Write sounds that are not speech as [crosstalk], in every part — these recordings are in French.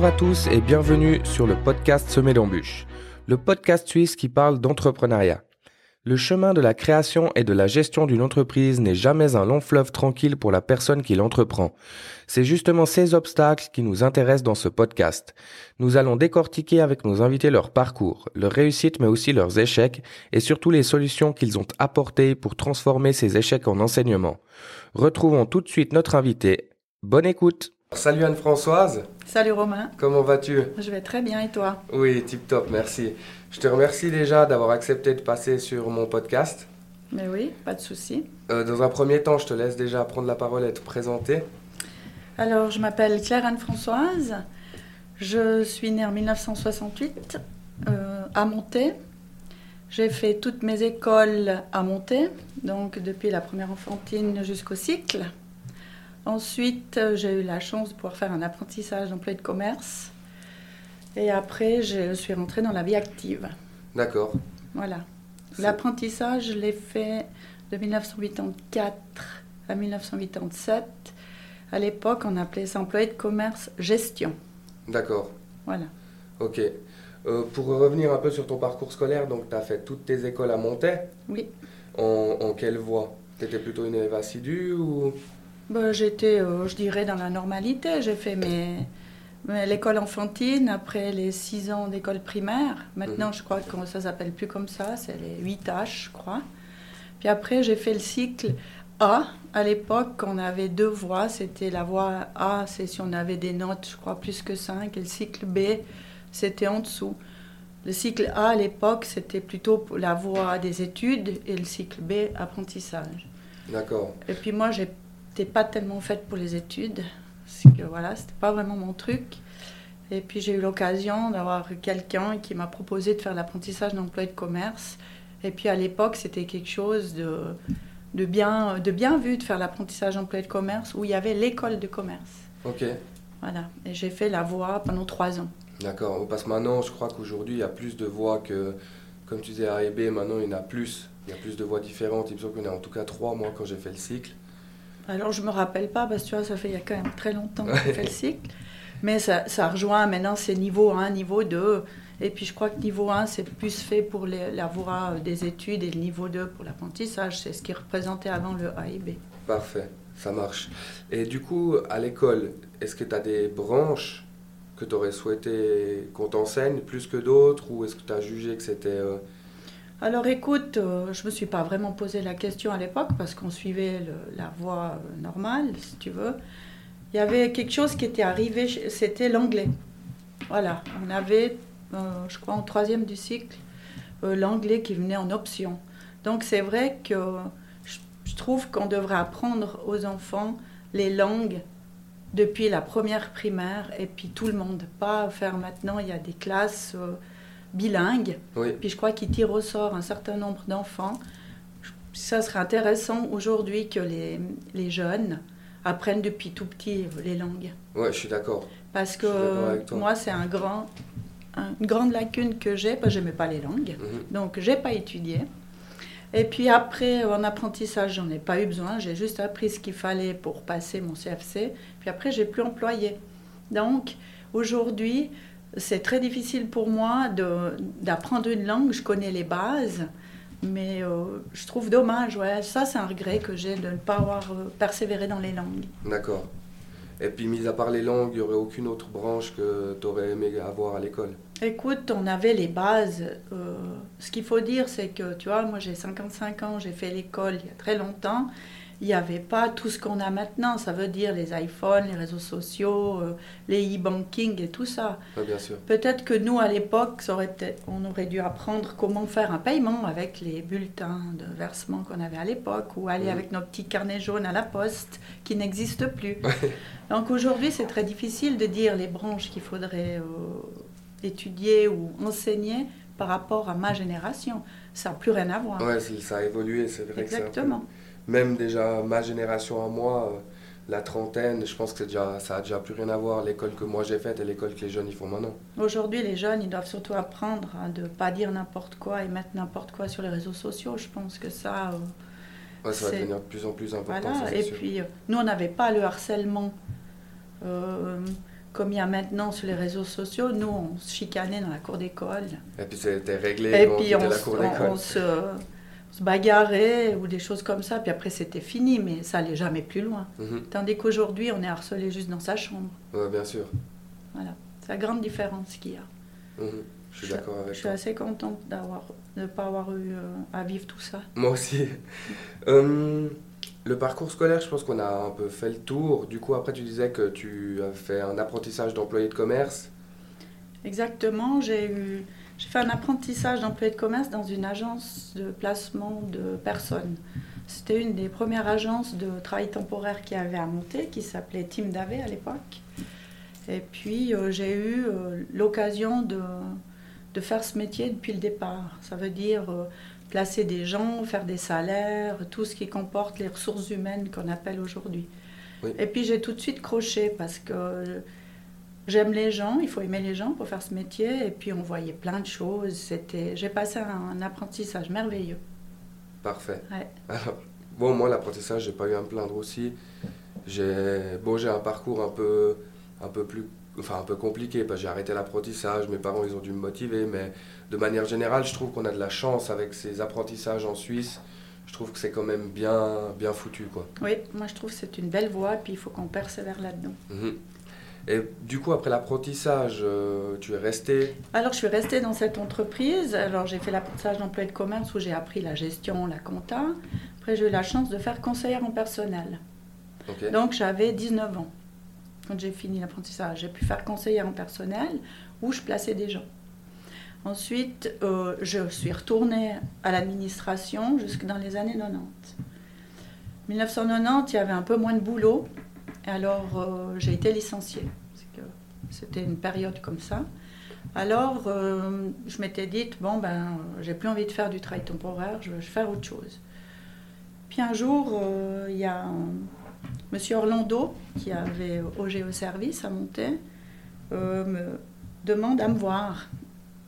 Bonjour à tous et bienvenue sur le podcast Semé d'embûches, le podcast suisse qui parle d'entrepreneuriat. Le chemin de la création et de la gestion d'une entreprise n'est jamais un long fleuve tranquille pour la personne qui l'entreprend. C'est justement ces obstacles qui nous intéressent dans ce podcast. Nous allons décortiquer avec nos invités leur parcours, leurs réussites mais aussi leurs échecs et surtout les solutions qu'ils ont apportées pour transformer ces échecs en enseignement. Retrouvons tout de suite notre invité. Bonne écoute Salut Anne-Françoise. Salut Romain. Comment vas-tu? Je vais très bien et toi? Oui, tip top, merci. Je te remercie déjà d'avoir accepté de passer sur mon podcast. Mais oui, pas de souci. Euh, dans un premier temps, je te laisse déjà prendre la parole et te présenter. Alors, je m'appelle Claire Anne-Françoise. Je suis née en 1968 euh, à Monté. J'ai fait toutes mes écoles à Monté, donc depuis la première enfantine jusqu'au cycle. Ensuite, euh, j'ai eu la chance de pouvoir faire un apprentissage d'employé de commerce. Et après, je suis rentrée dans la vie active. D'accord. Voilà. L'apprentissage, je l'ai fait de 1984 à 1987. À l'époque, on appelait ça employé de commerce gestion. D'accord. Voilà. Ok. Euh, pour revenir un peu sur ton parcours scolaire, donc tu as fait toutes tes écoles à Montaix Oui. En, en quelle voie? Tu étais plutôt une élève assidue ou bah, J'étais, euh, je dirais, dans la normalité. J'ai fait mes, mes- l'école enfantine, après les 6 ans d'école primaire. Maintenant, Mhm. je crois que ça s'appelle plus comme ça, c'est les 8 H, je crois. Puis après, j'ai fait le cycle A. À l'époque, on avait deux voies. C'était la voie A, c'est si on avait des notes, je crois, plus que 5. Et le cycle B, c'était en dessous. Le cycle A, à l'époque, c'était plutôt la voie des études et le cycle B, apprentissage. D'accord. Et puis moi, j'étais pas tellement faite pour les études, parce que voilà, c'était pas vraiment mon truc. Et puis j'ai eu l'occasion d'avoir quelqu'un qui m'a proposé de faire l'apprentissage d'employé de commerce. Et puis à l'époque, c'était quelque chose de, de, bien, de bien vu de faire l'apprentissage d'employé de commerce, où il y avait l'école de commerce. Ok. Voilà. Et j'ai fait la voie pendant trois ans. D'accord. Parce que maintenant, je crois qu'aujourd'hui, il y a plus de voies que, comme tu disais, A et B, maintenant, il y en a plus. Il y a plus de voies différentes. Il me semble qu'il y en a en tout cas trois, moi, quand j'ai fait le cycle. Alors je me rappelle pas, parce que tu vois, ça fait il y a quand même très longtemps que j'ai fait le cycle. Mais ça, ça rejoint maintenant c'est niveau 1, niveau 2. Et puis je crois que niveau 1, c'est plus fait pour les- la voie des études et le niveau 2 pour l'apprentissage. C'est ce qui représentait avant le A et B. Parfait. Ça marche. Et du coup, à l'école, est-ce que tu as des branches que tu aurais souhaité qu'on t'enseigne plus que d'autres Ou est-ce que tu as jugé que c'était... euh, Alors écoute, euh, je me suis pas vraiment posé la question à l'époque parce qu'on suivait la voie euh, normale, si tu veux. Il y avait quelque chose qui était arrivé, c'était l'anglais. Voilà, on avait, euh, je crois, en troisième du cycle, l'anglais qui venait en option. Donc c'est vrai que je, trouve qu'on devrait apprendre aux enfants les langues depuis la première primaire et puis tout le monde. Pas faire maintenant, il y a des classes bilingues. Oui, Puis je crois qu'il tire au sort un certain nombre d'enfants. Ça serait intéressant aujourd'hui que les, les jeunes apprennent depuis tout petit les langues. ouais, je suis d'accord. Parce que moi, c'est un grand, un- une grande lacune que j'ai, parce que je n'aimais pas les langues. Mhm. Donc, j'ai pas étudié. Et puis après, en apprentissage, j'en ai pas eu besoin. J'ai juste appris ce qu'il fallait pour passer mon CFC. Puis après, j'ai plus employé. Donc, aujourd'hui, c'est très difficile pour moi d'apprendre une langue. Je connais les bases. Mais euh, je trouve dommage, ouais. Ça, c'est un regret que j'ai de ne pas avoir euh, persévéré dans les langues. D'accord. Et puis, mis à part les langues, il n'y aurait aucune autre branche que tu aurais aimé avoir à l'école? Écoute, on avait les bases. Euh, ce qu'il faut dire, c'est que, tu vois, moi j'ai 55 ans, j'ai fait l'école il y a très longtemps. Il n'y avait pas tout ce qu'on a maintenant. Ça veut dire les iPhones, les réseaux sociaux, euh, les e-banking et tout ça. Bien sûr. Peut-être que nous, à l'époque, aurait on aurait dû apprendre comment faire un paiement avec les bulletins de versement qu'on avait à l'époque, ou aller Mhm. avec nos petits carnets jaunes à la poste, qui n'existent plus. [laughs] Donc aujourd'hui, c'est très difficile de dire les branches qu'il faudrait euh, étudier ou enseigner par rapport à ma génération. Ça n'a plus rien à voir. C'est- ça a évolué, c'est vrai que Exactement. Même déjà ma génération à moi, euh, la trentaine, je pense que déjà, ça a déjà plus rien à voir l'école que moi j'ai faite et l'école que les jeunes ils font maintenant. Aujourd'hui, les jeunes, ils doivent surtout apprendre à ne pas dire n'importe quoi et mettre n'importe quoi sur les réseaux sociaux. Je pense que ça... euh, Ouais, ça va devenir de plus en plus important. Voilà, ça, c'est et sûr. puis euh, nous, on n'avait pas le harcèlement euh, comme il y a maintenant sur les réseaux sociaux, nous, on se chicanait dans la cour d'école. Et puis c'était réglé Et puis on, la se- cour on- d'école. Se, bagarrait ou des choses comme ça. Puis après, c'était fini, mais ça allait jamais plus loin. Mhm. Tandis qu'aujourd'hui, on est harcelé juste dans sa chambre. Ouais, bien sûr. Voilà. C'est la grande différence qu'il y a. Mhm. Je suis d'accord Je avec suis toi. assez contente d'avoir, de ne pas avoir eu euh, à vivre tout ça. Moi aussi. Hum, [laughs] le parcours scolaire, je pense qu'on a un peu fait le tour. Du coup, après, tu disais que tu as fait un apprentissage d'employé de commerce. Exactement, j'ai eu, j'ai fait un apprentissage d'employé de commerce dans une agence de placement de personnes. C'était une des premières agences de travail temporaire qui avait à monter, qui s'appelait Team Davé à l'époque. Et puis euh, j'ai eu euh, l'occasion de, de faire ce métier depuis le départ. Ça veut dire euh, placer des gens, faire des salaires, tout ce qui comporte les ressources humaines qu'on appelle aujourd'hui. Oui. Et puis j'ai tout de suite croché parce que J'aime les gens, il faut aimer les gens pour faire ce métier. Et puis on voyait plein de choses. C'était, j'ai passé un, apprentissage merveilleux. Parfait. Ouais. Alors, bon, moi, l'apprentissage, j'ai pas eu à me plaindre aussi. J'ai bon, j'ai un parcours un peu, un peu plus, enfin un peu compliqué parce que j'ai arrêté l'apprentissage. Mes parents, ils ont dû me motiver, mais de manière générale, je trouve qu'on a de la chance avec ces apprentissages en Suisse. Je trouve que c'est quand même bien, bien foutu, quoi. Oui, moi je trouve que c'est une belle voie. Puis il faut qu'on persévère là-dedans. Mhm. Et du coup, après l'apprentissage, euh, tu es resté. Alors je suis restée dans cette entreprise. Alors j'ai fait l'apprentissage d'employé de commerce où j'ai appris la gestion, la compta. Après j'ai eu la chance de faire conseillère en personnel. Donc j'avais 19 ans quand j'ai fini l'apprentissage. J'ai pu faire conseillère en personnel où je plaçais des gens. Ensuite, euh, je suis retournée à l'administration jusque dans les années 90. 1990, il y avait un peu moins de boulot. Alors euh, j'ai été licenciée. C'était une période comme ça. Alors euh, je m'étais dit, bon ben, j'ai plus envie de faire du travail temporaire, je veux faire autre chose. Puis un jour, euh, il y a Monsieur Orlando, qui avait OGE Service à monter, me demande à me voir.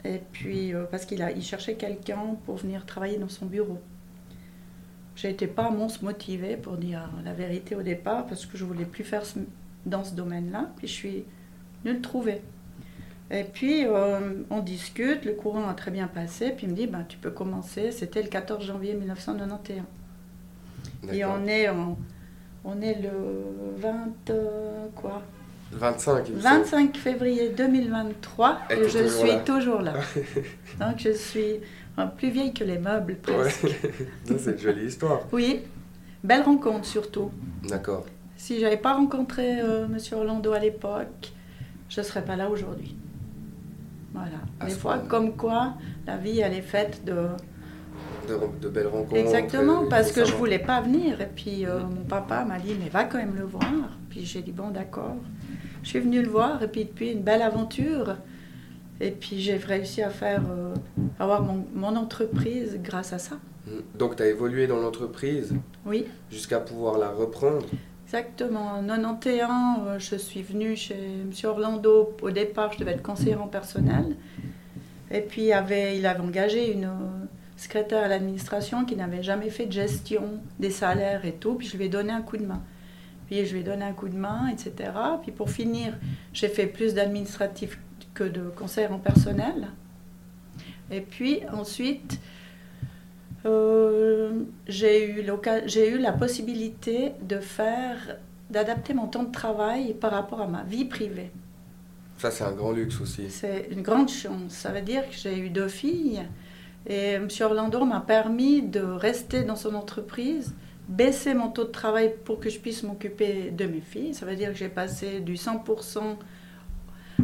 Et puis, parce qu'il il cherchait quelqu'un pour venir travailler dans son bureau. J'étais pas monstre motivée pour dire la vérité au départ, parce que je voulais plus faire ce- dans ce domaine-là. Puis je suis venue le trouver. Et puis, euh, on discute, le courant a très bien passé, puis il me dit, ben, tu peux commencer. C'était le 14 janvier 1991. Et on est, en- on est le 20, euh, quoi? 25, il me semble. 25 février 2023 Et et, je suis là. toujours là. [laughs] Donc je suis plus vieille que les meubles presque. [laughs] C'est une jolie histoire. Oui, belle rencontre surtout. D'accord. Si j'avais pas rencontré euh, Monsieur Orlando à l'époque, je ne serais pas là aujourd'hui. Voilà. À Des fois, point. comme quoi, la vie, elle est faite de... De, de belles rencontres. Exactement, parce que je voulais pas venir. Et puis euh, mon papa m'a dit, mais va quand même le voir. Puis j'ai dit, bon, d'accord. Je suis venue le voir, et puis depuis, une belle aventure. Et puis j'ai réussi à faire, euh, avoir mon, mon entreprise grâce à ça. Donc, tu as évolué dans l'entreprise Oui, jusqu'à pouvoir la reprendre. exactement. En 91, euh, je suis venue chez M. Orlando. Au départ, je devais être conseillère en personnel. Et puis, il avait, il avait engagé une euh, secrétaire à l'administration qui n'avait jamais fait de gestion des salaires et tout. Puis, je lui ai donné un coup de main. Puis, je lui ai donné un coup de main, etc. Puis, pour finir, j'ai fait plus d'administratif que de conseillère en personnel. Et puis, ensuite, euh, j'ai eu, eu la possibilité de faire, d'adapter mon temps de travail par rapport à ma vie privée. Ça, c'est un grand luxe aussi. C'est une grande chance. Ça veut dire que j'ai eu deux filles et M. Orlando m'a permis de rester dans son entreprise, baisser mon taux de travail pour que je puisse m'occuper de mes filles. Ça veut dire que j'ai passé du 100%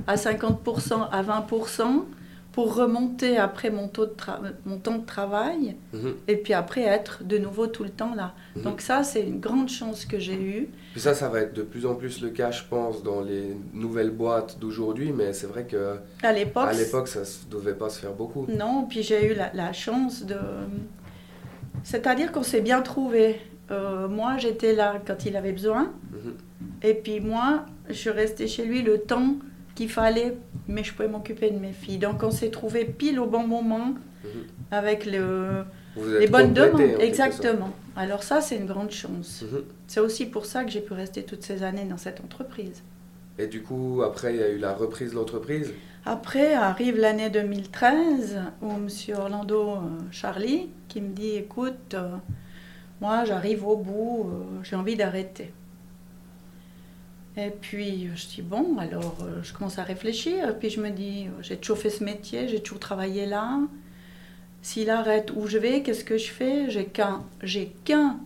à 50% à 20% pour remonter après mon, taux de tra- mon temps de travail Mhm. et puis après être de nouveau tout le temps là. Mhm. Donc ça, c'est une grande chance que j'ai eue. Puis ça, ça va être de plus en plus le cas, je pense, dans les nouvelles boîtes d'aujourd'hui, mais c'est vrai que À l'époque, à l'époque, ça ne devait pas se faire beaucoup. Non, puis j'ai eu la, la chance de... C'est-à-dire qu'on s'est bien trouvé. Euh, moi, j'étais là quand il avait besoin. Mhm. Et puis moi, je restée chez lui le temps qu'il fallait, mais je pouvais m'occuper de mes filles. Donc on s'est trouvé pile au bon moment Mhm. avec le- les bonnes demandes. Exactement. Alors ça, c'est une grande chance. Mhm. C'est aussi pour ça que j'ai pu rester toutes ces années dans cette entreprise. Et du coup, après, il y a eu la reprise de l'entreprise? Après arrive l'année 2013 où M. Orlando euh, Charlie qui me dit écoute, euh, moi j'arrive au bout, euh, j'ai envie d'arrêter. Et puis je dis bon, alors je commence à réfléchir, et puis je me dis j'ai toujours fait ce métier, j'ai toujours travaillé là. S'il arrête, où je vais Qu'est-ce que je fais? J'ai qu'un, j'ai qu'un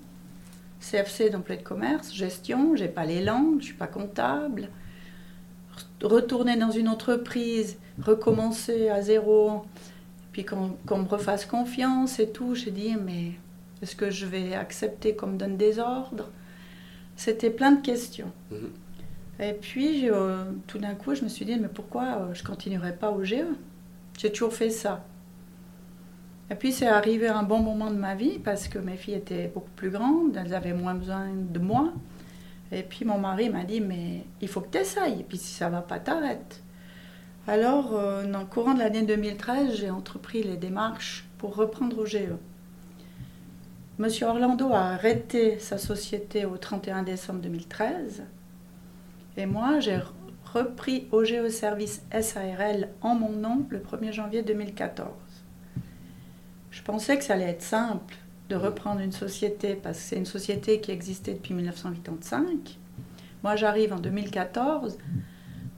CFC d'emploi de commerce, gestion, j'ai pas les langues, je suis pas comptable. Retourner dans une entreprise, recommencer à zéro, puis qu'on me refasse confiance et tout, j'ai dit mais est-ce que je vais accepter qu'on me donne des ordres? C'était plein de questions. Mhm. Et puis euh, tout d'un coup, je me suis dit mais pourquoi euh, je continuerai pas au GE J'ai toujours fait ça. Et puis c'est arrivé un bon moment de ma vie parce que mes filles étaient beaucoup plus grandes, elles avaient moins besoin de moi. Et puis mon mari m'a dit, mais il faut que tu essayes, et puis si ça va pas, t'arrêtes. Alors, euh, dans le courant de l'année 2013, j'ai entrepris les démarches pour reprendre au GE. Monsieur Orlando a arrêté sa société au 31 décembre 2013. Et moi, j'ai repris OGE Service SARL en mon nom le 1er janvier 2014. Je pensais que ça allait être simple de reprendre une société parce que c'est une société qui existait depuis 1985. Moi, j'arrive en 2014.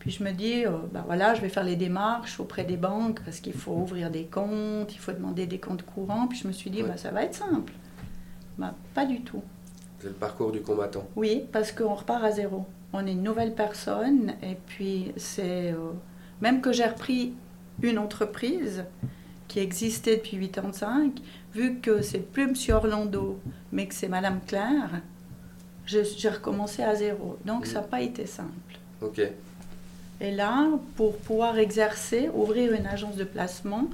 Puis je me dis, ben voilà, je vais faire les démarches auprès des banques parce qu'il faut ouvrir des comptes, il faut demander des comptes courants. Puis je me suis dit, bah, ça va être simple. Bah, pas du tout. C'est le parcours du combattant. Oui, parce qu'on repart à zéro. On est une nouvelle personne et puis c'est... Euh, même que j'ai repris une entreprise, qui existait depuis 85, vu que c'est plus M. Orlando, mais que c'est Madame Claire, j'ai recommencé à zéro. Donc ça n'a pas été simple. Ok. Et là, pour pouvoir exercer, ouvrir une agence de placement,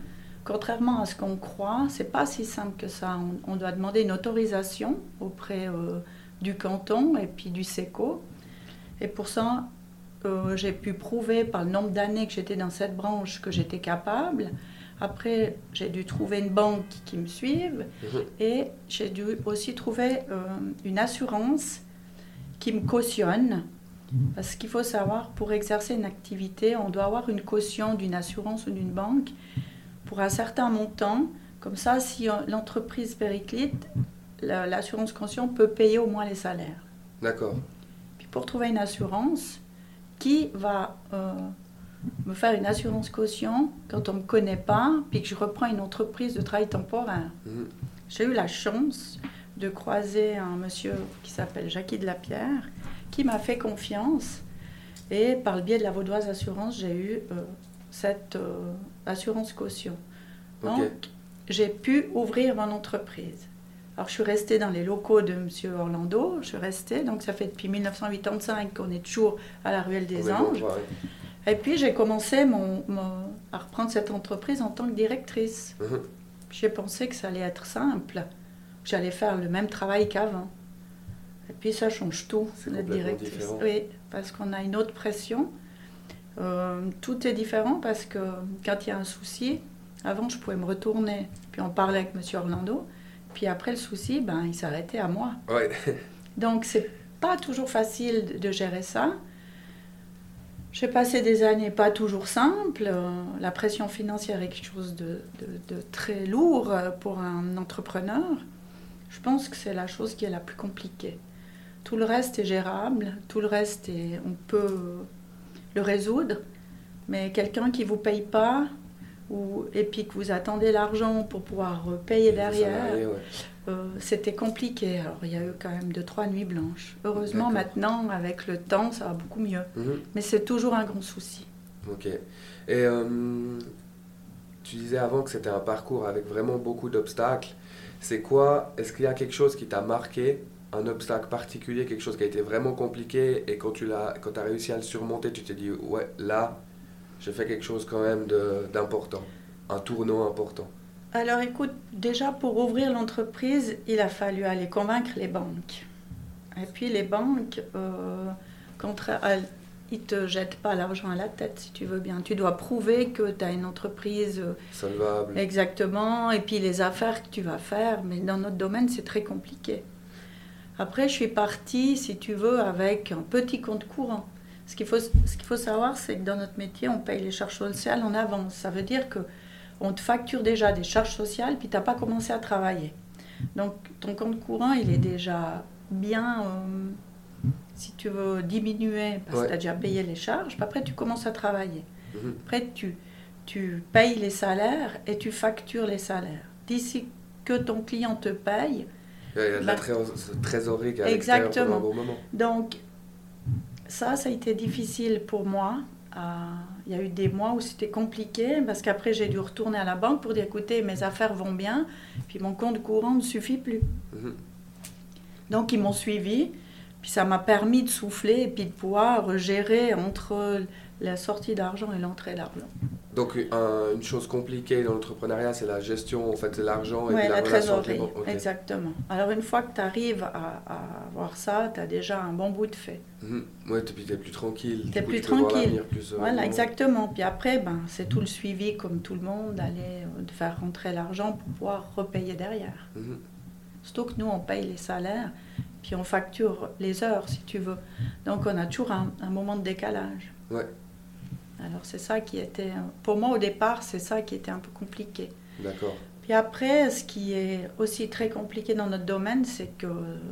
contrairement à ce qu'on croit, c'est pas si simple que ça. On, doit demander une autorisation auprès euh, du canton et puis du SECO. Et pour ça, euh, j'ai pu prouver par le nombre d'années que j'étais dans cette branche que j'étais capable. Après, j'ai dû trouver une banque qui me suive mhm. et j'ai dû aussi trouver euh, une assurance qui me cautionne. Parce qu'il faut savoir, pour exercer une activité, on doit avoir une caution d'une assurance ou d'une banque pour un certain montant. Comme ça, si l'entreprise périclite, l'assurance caution peut payer au moins les salaires. D'accord. Pour trouver une assurance qui va euh, me faire une assurance caution quand on ne me connaît pas, puis que je reprends une entreprise de travail temporaire. Mhm. J'ai eu la chance de croiser un monsieur qui s'appelle Jackie de la Pierre, qui m'a fait confiance. Et par le biais de la Vaudoise Assurance, j'ai eu euh, cette euh, assurance caution. Donc, j'ai pu ouvrir mon entreprise. Alors, je suis restée dans les locaux de M. Orlando. Je suis restée, donc ça fait depuis 1985 qu'on est toujours à la Ruelle des Anges. Et puis j'ai commencé mon, à reprendre cette entreprise en tant que directrice. Mhm. J'ai pensé que ça allait être simple. J'allais faire le même travail qu'avant. Et puis ça change tout, d'être directrice. Oui, parce qu'on a une autre pression. Euh, tout est différent parce que quand il y a un souci, avant je pouvais me retourner, puis on parlait avec M. Orlando, puis après le souci, ben, il s'arrêtait à moi. Ouais. [laughs] Donc c'est pas toujours facile de gérer ça. J'ai passé des années pas toujours simples. Euh, la pression financière est quelque chose de, très lourd euh, pour un entrepreneur. Je pense que c'est la chose qui est la plus compliquée. Tout le reste est gérable, tout le reste, est, on peut le résoudre. Mais quelqu'un qui ne vous paye pas, ou, et puis que vous attendez l'argent pour pouvoir payer derrière, euh, c'était compliqué. Alors, il y a eu quand même deux, trois nuits blanches. Heureusement, maintenant, avec le temps, ça va beaucoup mieux. Mhm. Mais c'est toujours un grand souci. Ok. Et euh, tu disais avant que c'était un parcours avec vraiment beaucoup d'obstacles. C'est quoi Est-ce qu'il y a quelque chose qui t'a marqué? Un obstacle particulier, quelque chose qui a été vraiment compliqué et quand tu l'as, quand as réussi à le surmonter, tu t'es dit ouais là, j'ai fait quelque chose quand même d'important, un tournant important. Alors écoute, déjà pour ouvrir l'entreprise, il a fallu aller convaincre les banques. Et puis les banques, euh, contre, ils ne te jettent pas l'argent à la tête, si tu veux bien. Tu dois prouver que tu as une entreprise. Euh, Solvable. Exactement. Et puis les affaires que tu vas faire. Mais dans notre domaine, c'est très compliqué. Après, je suis partie, si tu veux, avec un petit compte courant. Ce qu'il faut, ce qu'il faut savoir, c'est que dans notre métier, on paye les charges sociales en avance. Ça veut dire que on te facture déjà des charges sociales, puis tu n'as pas commencé à travailler. Donc ton compte courant, il est déjà bien, euh, si tu veux, diminué, parce que tu as déjà payé les charges, puis après tu commences à travailler. Mhm. Après, tu, tu payes les salaires et tu factures les salaires. D'ici que ton client te paye, il y a de la bah, trésorerie qui Exactement. un bon moment. Donc, ça, ça a été difficile pour moi. Euh, il y a eu des mois où c'était compliqué parce qu'après j'ai dû retourner à la banque pour dire écoutez, mes affaires vont bien, puis mon compte courant ne suffit plus. Mhm. Donc ils m'ont suivi, puis ça m'a permis de souffler et puis de pouvoir gérer entre la sortie d'argent et l'entrée d'argent. Donc une chose compliquée dans l'entrepreneuriat, c'est la gestion, en fait, de l'argent et de la, la trésorerie. Exactement. Alors une fois que tu arrives à, avoir ça, tu as déjà un bon bout de fait. Mmh. Ouais, puis tu es plus tranquille. Tu es plus tranquille. Euh, voilà, exactement. Puis après, ben, c'est tout le suivi comme tout le monde, d'aller euh, de faire rentrer l'argent pour pouvoir repayer derrière. Mhm. Surtout que nous, on paye les salaires, puis on facture les heures, si tu veux. Donc on a toujours un, un moment de décalage. Ouais. Alors c'est ça qui était, pour moi au départ, c'est ça qui était un peu compliqué. D'accord. Puis après, ce qui est aussi très compliqué dans notre domaine, c'est que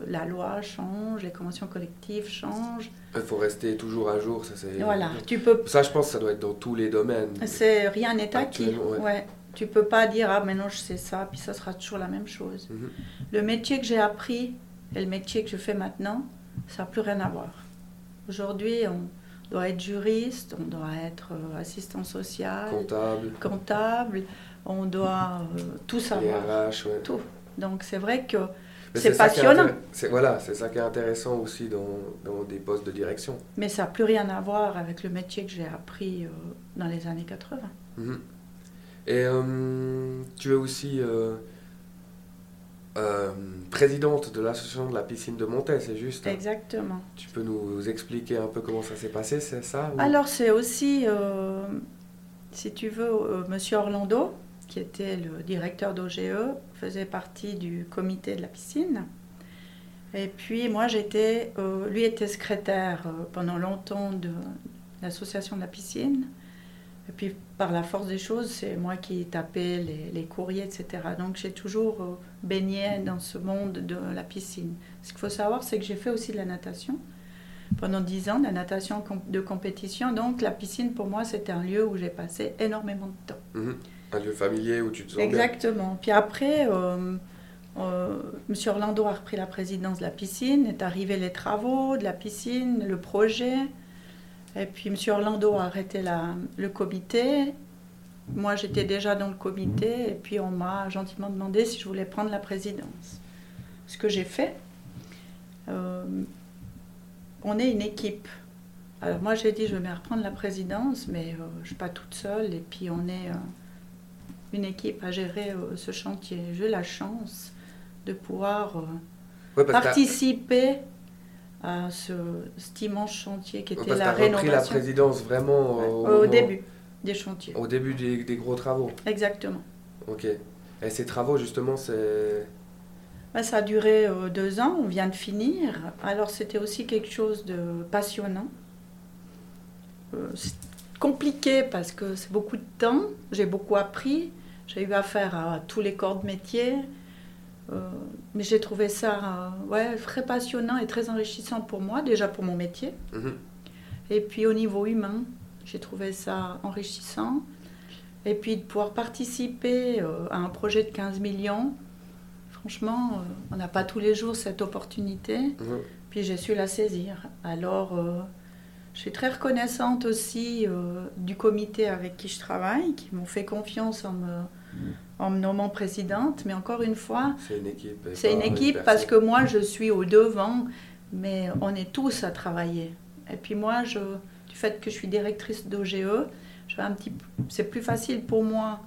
la loi change, les conventions collectives changent. Il faut rester toujours à jour, ça c'est. Voilà, tu peux. Ça, je pense, que ça doit être dans tous les domaines. C'est rien n'est acquis. Ouais. ouais. Tu peux pas dire ah maintenant je sais ça, puis ça sera toujours la même chose. Mhm. Le métier que j'ai appris et le métier que je fais maintenant, ça n'a plus rien à voir. Aujourd'hui, on doit être juriste, on doit être euh, assistant social, comptable, comptable on doit euh, tout savoir. RH, ouais. Tout. Donc c'est vrai que c'est passionnant. C'est, voilà, c'est ça qui est intéressant aussi dans, dans des postes de direction. Mais ça n'a plus rien à voir avec le métier que j'ai appris euh, dans les années 80. Mhm. Et tu es aussi euh, présidente de l'association de la piscine de Montaix, c'est juste Exactement. Tu peux nous expliquer un peu comment ça s'est passé, c'est ça Alors c'est aussi, euh, si tu veux, euh, Monsieur Orlando, qui était le directeur d'OGE, faisait partie du comité de la piscine. Et puis moi j'étais, lui était secrétaire pendant longtemps de l'association de la piscine. Et puis, par la force des choses, c'est moi qui tapais les, les courriers, etc. Donc, j'ai toujours euh, baigné dans ce monde de la piscine. Ce qu'il faut savoir, c'est que j'ai fait aussi de la natation pendant dix ans, de la natation de compétition. Donc, la piscine, pour moi, c'était un lieu où j'ai passé énormément de temps. Mhm. Un lieu familier où tu te sens Exactement. Puis après, euh, euh, M. Orlando a repris la présidence de la piscine, est arrivé les travaux de la piscine, le projet. Et puis M. Orlando a arrêté la, le comité. Moi, j'étais déjà dans le comité et puis on m'a gentiment demandé si je voulais prendre la présidence. Ce que j'ai fait. Euh, on est une équipe. Alors moi, j'ai dit je vais reprendre la présidence, mais euh, je ne suis pas toute seule et puis on est euh, une équipe à gérer ce chantier. J'ai la chance de pouvoir participer à ce, cet immense chantier qui était la rénovation. repris la présidence vraiment au, début des chantiers. Au début des, des, gros travaux. Exactement. Ok. Et ces travaux justement, c'est ben, ça a duré euh, deux ans, on vient de finir. Alors c'était aussi quelque chose de passionnant. Euh, c'est compliqué parce que c'est beaucoup de temps, j'ai beaucoup appris, j'ai eu affaire à tous les corps de métier, euh, mais j'ai trouvé ça euh, ouais, très passionnant et très enrichissant pour moi, déjà pour mon métier. Mhm. Et puis au niveau humain, j'ai trouvé ça enrichissant. Et puis de pouvoir participer euh, à un projet de 15 millions, franchement, on n'a pas tous les jours cette opportunité. Mhm. Puis j'ai su la saisir. Alors, je suis très reconnaissante aussi du comité avec qui je travaille, qui m'ont fait confiance en me en me nommant présidente, mais encore une fois, c'est une équipe. C'est une équipe parce que moi je suis au devant, mais on est tous à travailler. Et puis moi, je, du fait que je suis directrice d'OGE, c'est plus facile pour moi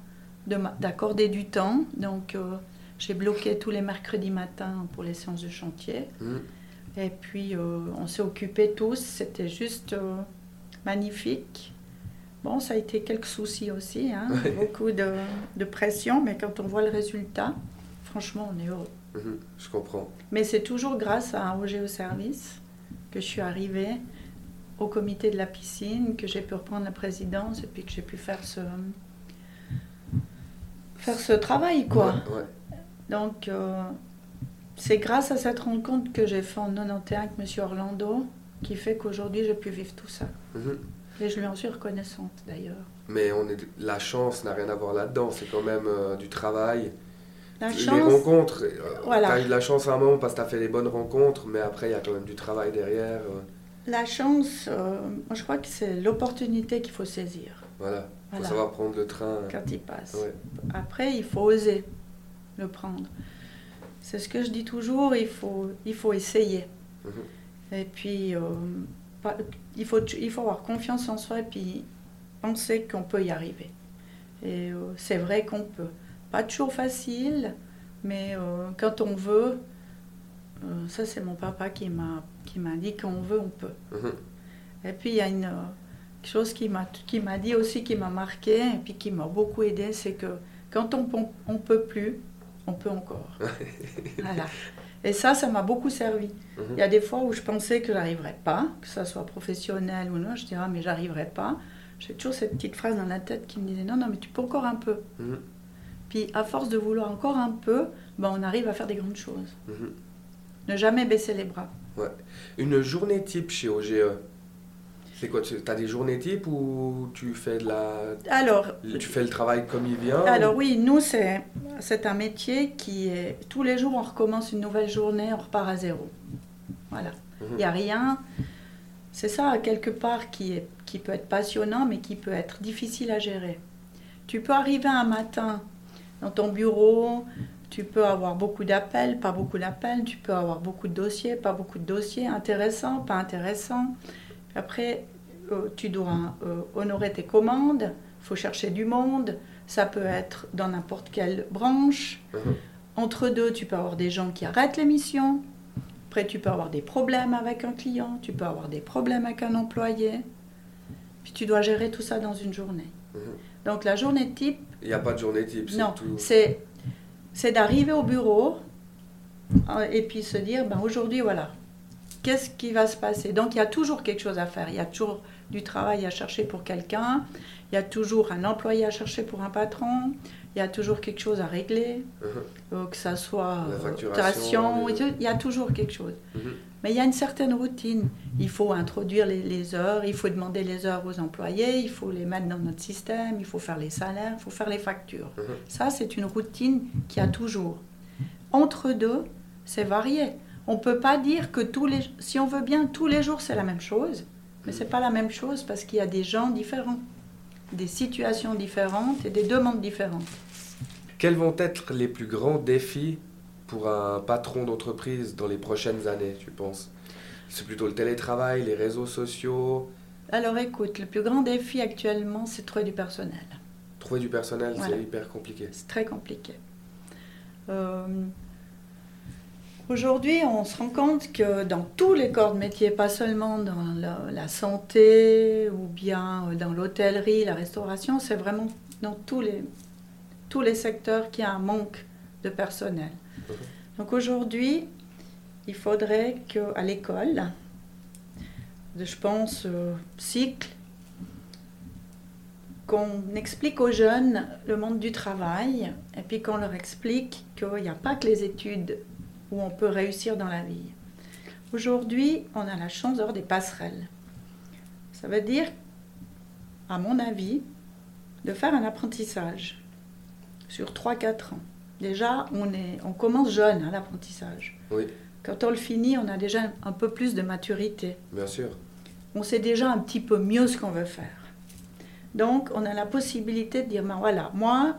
d'accorder du temps. Donc euh, j'ai bloqué tous les mercredis matins pour les séances de chantier. Mmh. Et puis euh, on s'est occupés tous, c'était juste euh, magnifique. Bon, ça a été quelques soucis aussi, hein, beaucoup de, de, pression, mais quand on voit le résultat, franchement, on est heureux. Mhm, je comprends. Mais c'est toujours grâce à un OGE service que je suis arrivée au comité de la piscine que j'ai pu reprendre la présidence et puis que j'ai pu faire ce, faire ce travail, quoi. Ouais, ouais. Donc, euh, c'est grâce à cette rencontre que j'ai fait en 91 avec M. Orlando qui fait qu'aujourd'hui j'ai pu vivre tout ça. Et je lui en suis reconnaissante d'ailleurs. Mais on est, la chance n'a rien à voir là-dedans, c'est quand même euh, du travail. La les chance, rencontres, euh, Voilà. t'as eu de la chance à un moment parce que t'as fait les bonnes rencontres, mais après il y a quand même du travail derrière. euh, la chance euh, moi je crois que c'est l'opportunité qu'il faut saisir voilà, faut Voilà. savoir prendre le train. quand il passe. Ouais. Après, il faut oser le prendre. C'est ce que je dis toujours, il faut, il faut essayer. Mhm. Et puis, pas- il, faut, il faut avoir confiance en soi et puis penser qu'on peut y arriver. Et euh, c'est vrai qu'on peut. Pas toujours facile, mais euh, quand on veut, euh, ça c'est mon papa qui m'a qui m'a dit quand on veut, on peut. Mhm. Et puis il y a une quelque chose qui m'a qui m'a dit aussi qui m'a marqué et puis qui m'a beaucoup aidé, c'est que quand on on peut plus, on peut encore. [laughs] voilà. Et ça, ça m'a beaucoup servi. Mhm. Il y a des fois où je pensais que j'arriverais pas, que ça soit professionnel ou non, je disais ah mais j'arriverai pas. J'ai toujours cette petite phrase dans la tête qui me disait non non mais tu peux encore un peu. Mhm. Puis à force de vouloir encore un peu, ben, on arrive à faire des grandes choses. Mhm. Ne jamais baisser les bras. Une journée type chez OGE, c'est quoi Tu as des journées type ou tu fais, de la... Alors, tu fais le travail comme il vient Alors ou- oui, nous, c'est, c'est un métier qui est... Tous les jours, on recommence une nouvelle journée, on repart à zéro. Voilà. Mhm. Il n'y a rien. C'est ça, quelque part, qui, est, qui peut être passionnant, mais qui peut être difficile à gérer. Tu peux arriver un matin dans ton bureau, tu peux avoir beaucoup d'appels, pas beaucoup d'appels, tu peux avoir beaucoup de dossiers, pas beaucoup de dossiers, intéressants, pas intéressants. Après, euh, tu dois euh, honorer tes commandes, il faut chercher du monde, ça peut être dans n'importe quelle branche. Mhm. Entre deux, tu peux avoir des gens qui arrêtent l'émission. Après, tu peux avoir des problèmes avec un client, tu peux avoir des problèmes avec un employé. Puis tu dois gérer tout ça dans une journée. Mhm. Donc la journée type, Il n'y a pas de journée type, c'est non, tout. c'est c'est d'arriver au bureau euh, et puis se dire, ben aujourd'hui, voilà, qu'est-ce qui va se passer Donc il y a toujours quelque chose à faire, il y a toujours du travail à chercher pour quelqu'un, il y a toujours un employé à chercher pour un patron, il y a toujours quelque chose à régler, Mhm. euh, que ça soit La euh, facturation, les- il y a toujours quelque chose. Mhm. Mais il y a une certaine routine. Il faut introduire les, les heures, il faut demander les heures aux employés, il faut les mettre dans notre système, il faut faire les salaires, il faut faire les factures. Mhm. Ça, c'est une routine qu'il y a toujours. Entre deux, c'est varié. On ne peut pas dire que tous les... Si on veut bien, tous les jours, c'est la même chose. Mais ce n'est pas la même chose parce qu'il y a des gens différents, des situations différentes et des demandes différentes. Quels vont être les plus grands défis pour un patron d'entreprise dans les prochaines années, tu penses? C'est plutôt le télétravail, les réseaux sociaux? Alors écoute, le plus grand défi actuellement, c'est trouver du personnel. Trouver du personnel, Voilà. c'est hyper compliqué. C'est très compliqué. Euh, Aujourd'hui, on se rend compte que dans tous les corps de métier, pas seulement dans la, santé ou bien euh, dans l'hôtellerie, la restauration, c'est vraiment dans tous les, tous les secteurs qu'il y a un manque de personnel. Donc aujourd'hui, il faudrait qu'à l'école, je pense, cycle, qu'on explique aux jeunes le monde du travail et puis qu'on leur explique qu'il n'y a pas que les études où on peut réussir dans la vie. Aujourd'hui, on a la chance d'avoir des passerelles. Ça veut dire, à mon avis, de faire un apprentissage sur 3-4 ans. Déjà, on, est, on commence jeune à l'apprentissage. Oui, Quand on le finit, on a déjà un peu plus de maturité bien sûr. on sait déjà un petit peu mieux ce qu'on veut faire. Donc, on a la possibilité de dire, ben voilà, moi,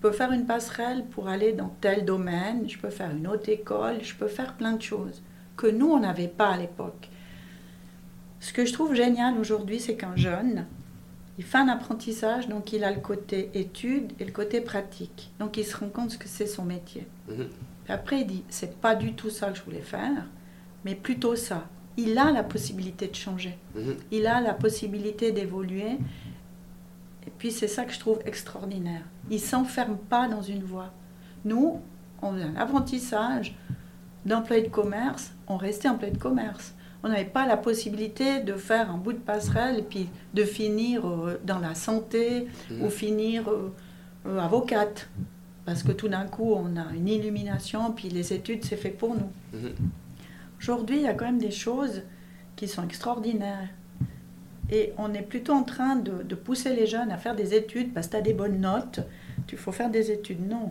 peux faire une passerelle pour aller dans tel domaine, je peux faire une haute école, je peux faire plein de choses que nous, on n'avait pas à l'époque. Ce que je trouve génial aujourd'hui, c'est qu'un jeune, il fait un apprentissage, donc il a le côté études et le côté pratique. Donc, il se rend compte que c'est son métier. Mhm. Après, il dit, c'est pas du tout ça que je voulais faire, mais plutôt ça. Il a la possibilité de changer. Mhm. Il a la possibilité d'évoluer. Et puis c'est ça que je trouve extraordinaire. Il s'enferme pas dans une voie. Nous, on faisait un apprentissage d'employé de commerce, on restait employé de commerce. on n'avait pas la possibilité de faire un bout de passerelle et puis de finir euh, dans la santé Mhm. ou finir euh, euh, avocate. Parce que tout d'un coup, on a une illumination, puis les études, c'est fait pour nous. Mhm. Aujourd'hui, il y a quand même des choses qui sont extraordinaires. Et on est plutôt en train de, de pousser les jeunes à faire des études parce que tu as des bonnes notes, tu faut faire des études. Non,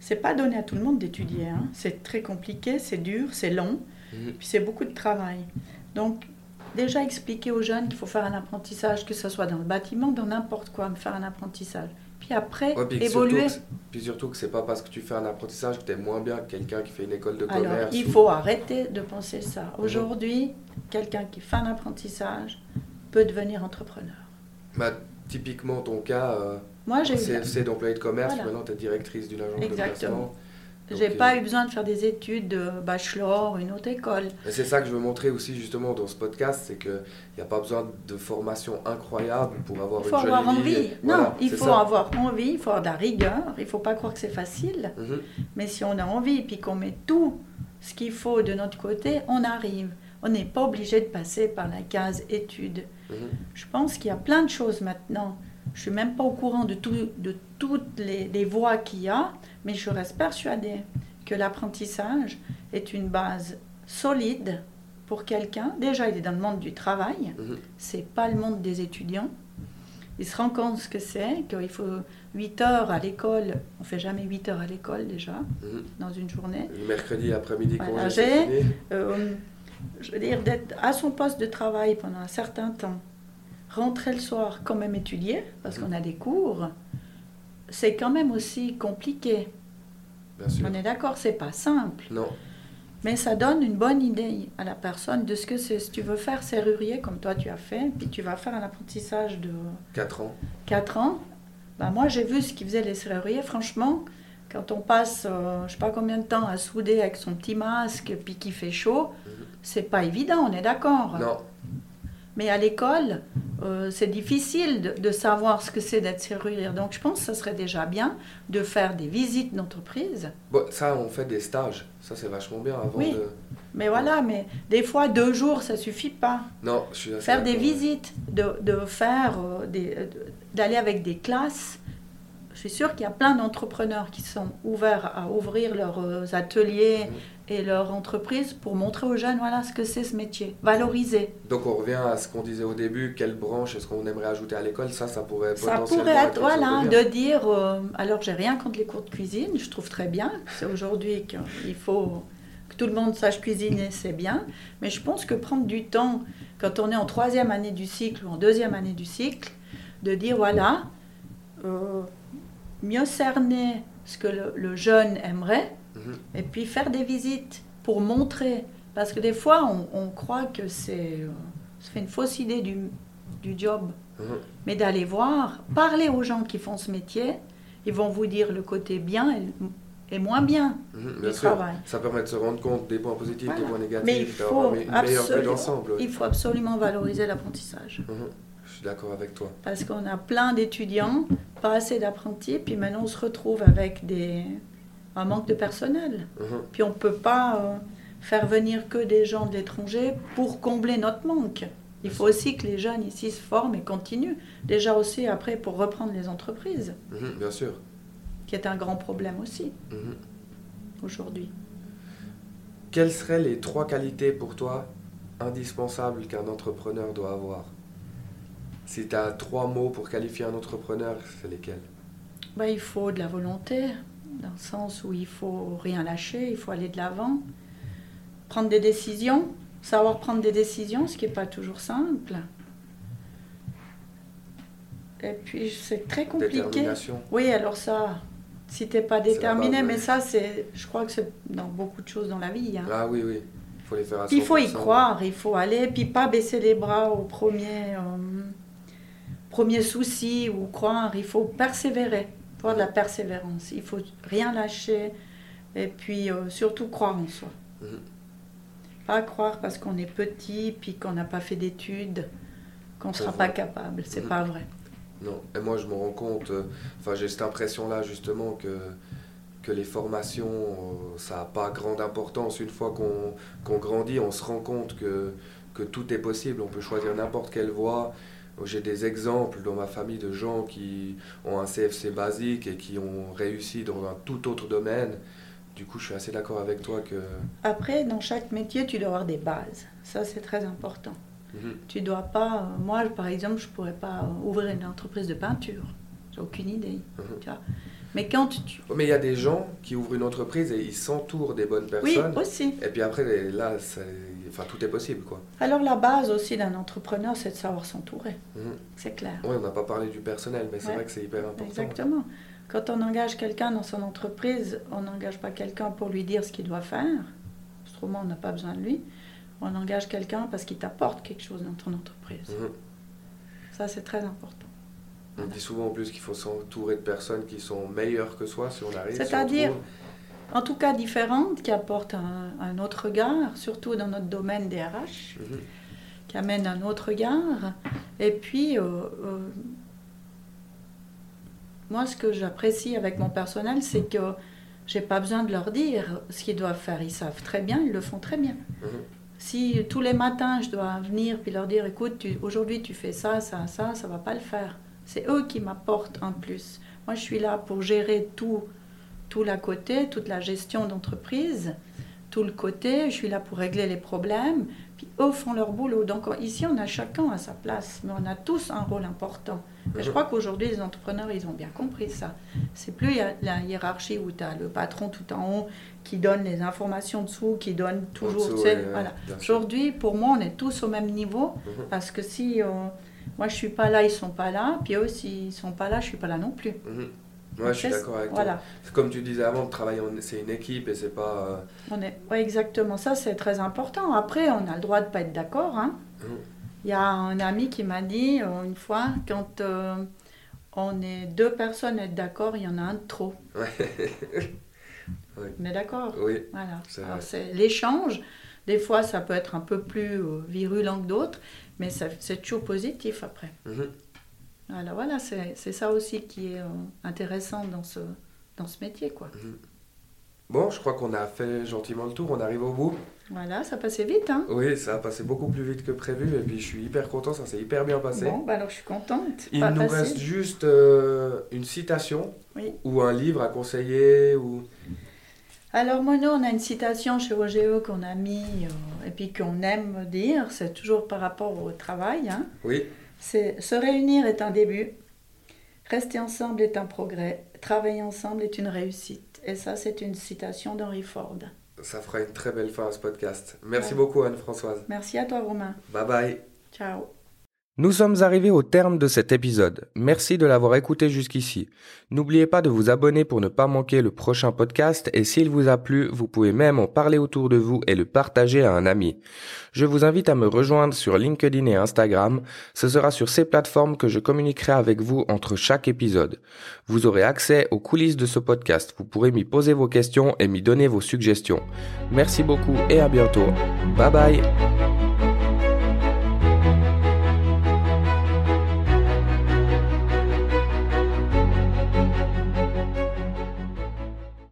c'est pas donné à tout le monde d'étudier. hein. C'est très compliqué, c'est dur, c'est long, Mhm. puis c'est beaucoup de travail. Donc, déjà expliquer aux jeunes qu'il faut faire un apprentissage, que ce soit dans le bâtiment, dans n'importe quoi, faire un apprentissage. Puis après, Ouais, puis, évoluer. surtout que, puis surtout que c'est pas parce que tu fais un apprentissage que tu es moins bien que quelqu'un qui fait une école de Alors, commerce. il ou- faut arrêter de penser ça. Aujourd'hui, quelqu'un qui fait un apprentissage peut devenir entrepreneur. Bah, typiquement, ton cas, euh, Moi, j'ai CFC d'employé de commerce, Voilà. maintenant tu es directrice d'une agence de Exactement. j'ai pas euh, eu besoin de faire des études de bachelor, une autre école. Et c'est ça que je veux montrer aussi justement dans ce podcast, c'est qu'il n'y a pas besoin de formation incroyable pour avoir Il faut une avoir vie. envie. Et Non, il c'est faut ça. avoir envie, il faut avoir de la rigueur. Il faut pas croire que c'est facile. Mhm. Mais si on a envie et puis qu'on met tout ce qu'il faut de notre côté, on arrive. On n'est pas obligé de passer par la case études. Mhm. Je pense qu'il y a plein de choses maintenant. Je suis même pas au courant de, tout- de toutes les, les voies qu'il y a, mais je reste persuadée que l'apprentissage est une base solide pour quelqu'un. Déjà, il est dans le monde du travail, Mhm. c'est pas le monde des étudiants. Il se rend compte ce que c'est, qu'il faut 8 heures à l'école. On fait jamais 8 heures à l'école déjà, Mhm. dans une journée. Le mercredi après-midi, Voilà, j'ai- je veux dire, d'être à son poste de travail pendant un certain temps, rentrer le soir, quand même étudier, parce qu'on a des cours, c'est quand même aussi compliqué. Bien sûr. On est d'accord, c'est pas simple. Non. Mais ça donne une bonne idée à la personne de ce que c'est. Si tu veux faire serrurier, comme toi tu as fait, puis tu vas faire un apprentissage de 4 ans. 4 ans, bah moi j'ai vu ce qu'ils faisaient les serruriers. Franchement, quand on passe, euh, je sais pas combien de temps à souder avec son petit masque, puis qu'il fait chaud, c'est pas évident, on est d'accord. Non. Mais à l'école, euh, c'est difficile de, de savoir ce que c'est d'être serrurier. Donc je pense que ça serait déjà bien de faire des visites d'entreprise. Bon, ça, on fait des stages. Ça, c'est vachement bien avant Oui. de. Mais voilà, mais des fois deux jours, ça suffit pas. Non, je suis assez Faire des visites, de, de faire euh, des, euh, d'aller avec des classes. Je suis sûre qu'il y a plein d'entrepreneurs qui sont ouverts à ouvrir leurs euh, ateliers Mhm. et leurs entreprises pour montrer aux jeunes voilà ce que c'est ce métier, valoriser. Donc on revient à ce qu'on disait au début, quelle branche est-ce qu'on aimerait ajouter à l'école? Ça, ça pourrait Ça potentiellement pourrait être, voilà, de dire, euh, alors j'ai rien contre les cours de cuisine, je trouve très bien, c'est aujourd'hui qu'il faut que tout le monde sache cuisiner, c'est bien, mais je pense que prendre du temps, quand on est en troisième année du cycle ou en deuxième année du cycle, de dire, voilà, euh, mieux cerner ce que le, le jeune aimerait, Mhm. et puis faire des visites pour montrer, parce que des fois, on, on croit que c'est, euh, ça fait une fausse idée du, du job Mhm. mais d'aller voir, parler aux gens qui font ce métier, ils vont vous dire le côté bien et, et moins bien Mhm, du sûr. travail. Ça permet de se rendre compte des points positifs, Voilà. des points négatifs, Mais il faut absolument-. Il faut absolument valoriser l'apprentissage. Je suis d'accord avec toi. Parce qu'on a plein d'étudiants, pas assez d'apprentis, puis maintenant on se retrouve avec des, un manque de personnel. Mhm. Puis on ne peut pas euh, faire venir que des gens de l'étranger pour combler notre manque. Il faut aussi que les jeunes ici se forment et continuent. Déjà aussi après pour reprendre les entreprises, Mhm, Bien sûr. qui est un grand problème aussi Mhm. aujourd'hui. Quelles seraient les trois qualités pour toi indispensables qu'un entrepreneur doit avoir? Si tu as trois mots pour qualifier un entrepreneur, c'est lesquels? Bah, il faut de la volonté, dans le sens où il faut rien lâcher, il faut aller de l'avant, prendre des décisions, savoir prendre des décisions, ce qui n'est pas toujours simple. Et puis c'est très compliqué. Détermination. Oui, alors ça, si t'es pas déterminé, mais ça, c'est, je crois que c'est dans beaucoup de choses dans la vie. hein. Ah oui, oui. Il faut les faire à Puis il faut y 100%. croire, il faut aller, puis pas baisser les bras au premier, euh, premier souci ou croire, il faut persévérer, avoir de la persévérance, il faut rien lâcher et puis euh, surtout croire en soi. Mhm. Pas croire parce qu'on est petit puis qu'on n'a pas fait d'études qu'on ne sera pas capable, c'est Mhm. pas vrai. Non, et moi je me rends compte, euh, enfin j'ai cette impression-là justement que, que les formations, euh, ça n'a pas grande importance. Une fois qu'on qu'on grandit, on se rend compte que, que tout est possible, on peut choisir n'importe quelle voie. J'ai des exemples dans ma famille de gens qui ont un CFC basique et qui ont réussi dans un tout autre domaine. Du coup, je suis assez d'accord avec toi que... Après, dans chaque métier, tu dois avoir des bases. Ça, c'est très important. Mhm. Tu dois pas... Moi, par exemple, je pourrais pas ouvrir une entreprise de peinture. J'ai aucune idée. Mhm. Mais quand tu... Mais il y a des gens qui ouvrent une entreprise et ils s'entourent des bonnes personnes. Oui, aussi. Et puis après, là, enfin, tout est possible, quoi. Alors la base aussi d'un entrepreneur, c'est de savoir s'entourer. Mhm. C'est clair. Oui, on n'a pas parlé du personnel, mais c'est vrai que c'est hyper important. Exactement. Quand on engage quelqu'un dans son entreprise, on n'engage pas quelqu'un pour lui dire ce qu'il doit faire. Autrement, on n'a pas besoin de lui. On engage quelqu'un parce qu'il t'apporte quelque chose dans ton entreprise. Mhm. Ça, c'est très important. On dit souvent en plus qu'il faut s'entourer de personnes qui sont meilleures que soi si on arrive. C'est-à-dire, en tout cas différentes, qui apportent un, autre regard, surtout dans notre domaine des RH, mhm. qui amènent un autre regard. Et puis, euh, euh, moi, ce que j'apprécie avec mon personnel, c'est que j'ai pas besoin de leur dire ce qu'ils doivent faire. Ils savent très bien, ils le font très bien. Mhm. Si tous les matins je dois venir puis leur dire écoute, aujourd'hui tu fais ça, ça, ça, ça va pas le faire. C'est eux qui m'apportent en plus. Moi, je suis là pour gérer tout, tout la côté, toute la gestion d'entreprise, tout le côté. Je suis là pour régler les problèmes. Puis eux font leur boulot. Donc ici, on a chacun à sa place, mais on a tous un rôle important. Et je crois qu'aujourd'hui, les entrepreneurs, ils ont bien compris ça. C'est plus la hiérarchie où tu as le patron tout en haut qui donne les informations dessous, qui donne toujours. voilà. Aujourd'hui, pour moi, on est tous au même niveau mhm. parce que si moi je suis pas là, ils sont pas là, puis eux, s'ils sont pas là, je suis pas là non plus. Mhm. Ouais, je suis d'accord avec voilà. toi. Comme tu disais avant, le travail, c'est une équipe et c'est pas. Euh, on est, ouais, exactement. Ça, c'est très important. Après, on a le droit de pas être d'accord. Hein. Mhm. Il y a un ami qui m'a dit euh, une fois, quand euh, on est deux personnes être d'accord, il y en a un de trop. Ouais. [laughs] On est d'accord? Oui. Voilà. C'est l'échange. Des fois, ça peut être un peu plus virulent que d'autres, mais c'est toujours positif après. Mhm. Voilà, voilà c'est ça aussi qui est intéressant dans ce, dans ce métier. quoi. Mhm. Bon, je crois qu'on a fait gentiment le tour, on arrive au bout. Voilà, ça passait vite. Hein oui, ça a passé beaucoup plus vite que prévu et puis je suis hyper content, ça s'est hyper bien passé. Bon, bah alors je suis contente. Il nous reste juste euh, une citation ou un livre à conseiller ou... Alors moi, nous, on a une citation chez OGE qu'on a mis euh, et puis qu'on aime dire, c'est toujours par rapport au travail. Hein. Oui. C'est se réunir est un début, rester ensemble est un progrès, travailler ensemble est une réussite. Et ça, c'est une citation d'Henry Ford. Ça fera une très belle fin à ce podcast. Merci beaucoup Anne-Françoise. Merci à toi Romain. Bye bye. Ciao. Nous sommes arrivés au terme de cet épisode. Merci de l'avoir écouté jusqu'ici. N'oubliez pas de vous abonner pour ne pas manquer le prochain podcast et s'il vous a plu, vous pouvez même en parler autour de vous et le partager à un ami. Je vous invite à me rejoindre sur LinkedIn et Instagram. Ce sera sur ces plateformes que je communiquerai avec vous entre chaque épisode. Vous aurez accès aux coulisses de ce podcast. Vous pourrez m'y poser vos questions et m'y donner vos suggestions. Merci beaucoup et à bientôt. Bye bye.